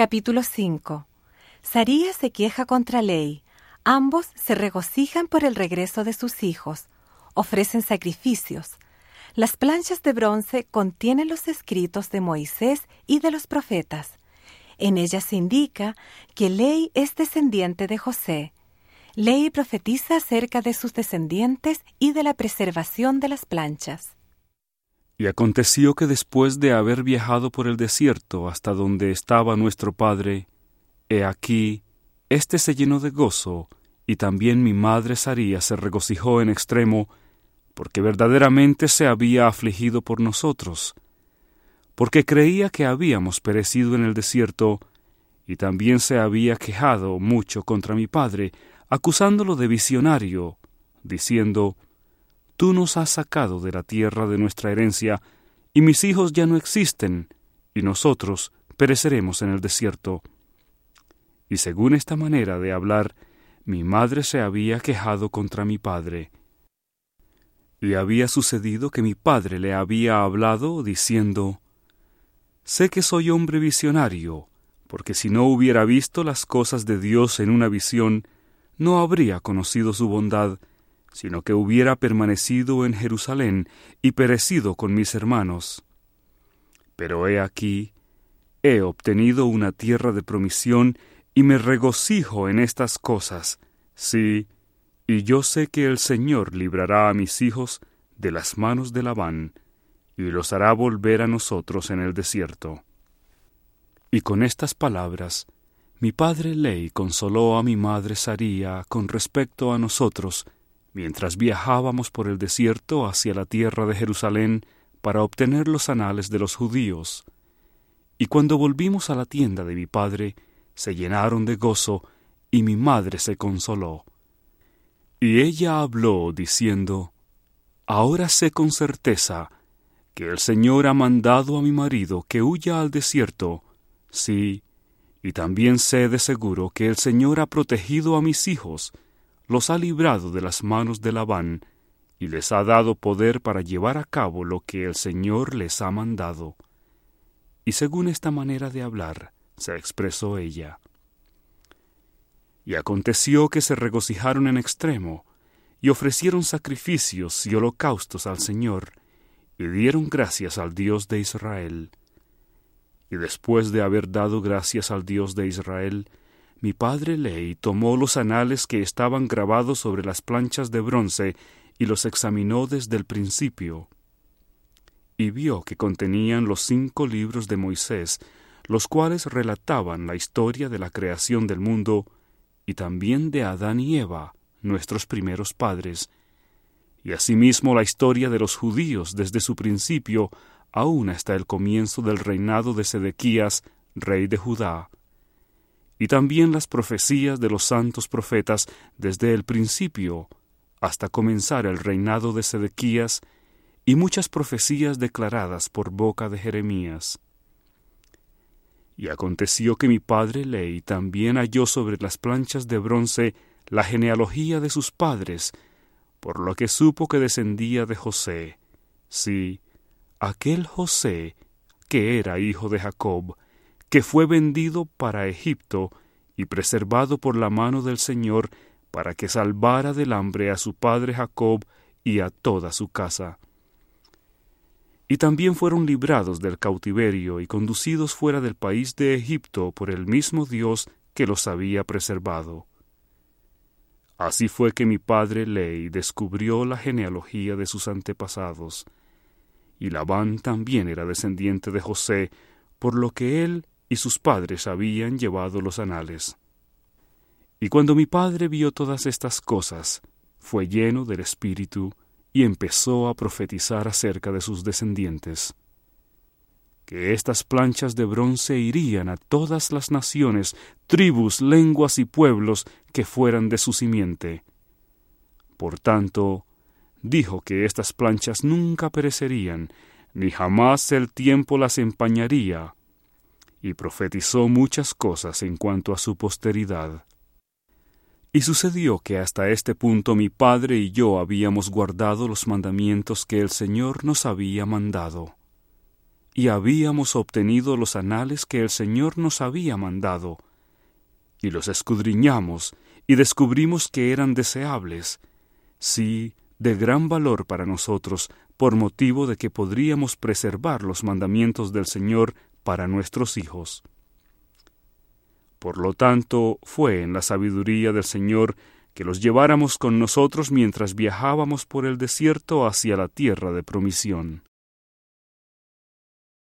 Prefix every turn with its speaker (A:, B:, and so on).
A: Capítulo 5 Saría se queja contra Ley. Ambos se regocijan por el regreso de sus hijos. Ofrecen sacrificios. Las planchas de bronce contienen los escritos de Moisés y de los profetas. En ellas se indica que Ley es descendiente de José. Ley profetiza acerca de sus descendientes y de la preservación de las planchas.
B: Y aconteció que después de haber viajado por el desierto hasta donde estaba nuestro padre, he aquí, éste se llenó de gozo, y también mi madre Saría se regocijó en extremo, porque verdaderamente se había afligido por nosotros, porque creía que habíamos perecido en el desierto, y también se había quejado mucho contra mi padre, acusándolo de visionario, diciendo, Tú nos has sacado de la tierra de nuestra herencia, y mis hijos ya no existen, y nosotros pereceremos en el desierto. Y según esta manera de hablar, mi madre se había quejado contra mi padre. Y había sucedido que mi padre le había hablado diciendo, Sé que soy hombre visionario, porque si no hubiera visto las cosas de Dios en una visión, no habría conocido su bondad, sino que hubiera permanecido en Jerusalén y perecido con mis hermanos. Pero he aquí, he obtenido una tierra de promisión y me regocijo en estas cosas, sí, y yo sé que el Señor librará a mis hijos de las manos de Labán, y los hará volver a nosotros en el desierto. Y con estas palabras, mi padre Ley consoló a mi madre Saría con respecto a nosotros, mientras viajábamos por el desierto hacia la tierra de Jerusalén para obtener los anales de los judíos. Y cuando volvimos a la tienda de mi padre, se llenaron de gozo, y mi madre se consoló. Y ella habló diciendo, Ahora sé con certeza que el Señor ha mandado a mi marido que huya al desierto. Sí, y también sé de seguro que el Señor ha protegido a mis hijos, los ha librado de las manos de Labán, y les ha dado poder para llevar a cabo lo que el Señor les ha mandado. Y según esta manera de hablar, se expresó ella. Y aconteció que se regocijaron en extremo, y ofrecieron sacrificios y holocaustos al Señor, y dieron gracias al Dios de Israel. Y después de haber dado gracias al Dios de Israel, mi padre Ley tomó los anales que estaban grabados sobre las planchas de bronce y los examinó desde el principio. Y vio que contenían los cinco libros de Moisés, los cuales relataban la historia de la creación del mundo y también de Adán y Eva, nuestros primeros padres, y asimismo la historia de los judíos desde su principio aún hasta el comienzo del reinado de Sedequías, rey de Judá, y también las profecías de los santos profetas desde el principio hasta comenzar el reinado de Sedequías, y muchas profecías declaradas por boca de Jeremías. Y aconteció que mi padre Ley también halló sobre las planchas de bronce la genealogía de sus padres, por lo que supo que descendía de José, sí, aquel José que era hijo de Jacob, que fue vendido para Egipto y preservado por la mano del Señor para que salvara del hambre a su padre Jacob y a toda su casa y también fueron librados del cautiverio y conducidos fuera del país de Egipto por el mismo Dios que los había preservado. Así fue que mi padre Ley descubrió la genealogía de sus antepasados, y Labán también era descendiente de José, por lo que él y sus padres habían llevado los anales. Y cuando mi padre vio todas estas cosas, fue lleno del Espíritu, y empezó a profetizar acerca de sus descendientes, que estas planchas de bronce irían a todas las naciones, tribus, lenguas y pueblos que fueran de su simiente. Por tanto, dijo que estas planchas nunca perecerían, ni jamás el tiempo las empañaría, y profetizó muchas cosas en cuanto a su posteridad. Y sucedió que hasta este punto mi padre y yo habíamos guardado los mandamientos que el Señor nos había mandado. y habíamos obtenido los anales que el Señor nos había mandado, y los escudriñamos y descubrimos que eran deseables, sí, de gran valor para nosotros, por motivo de que podríamos preservar los mandamientos del Señor para nuestros hijos. Por lo tanto, fue en la sabiduría del Señor que los lleváramos con nosotros mientras viajábamos por el desierto hacia la tierra de promisión.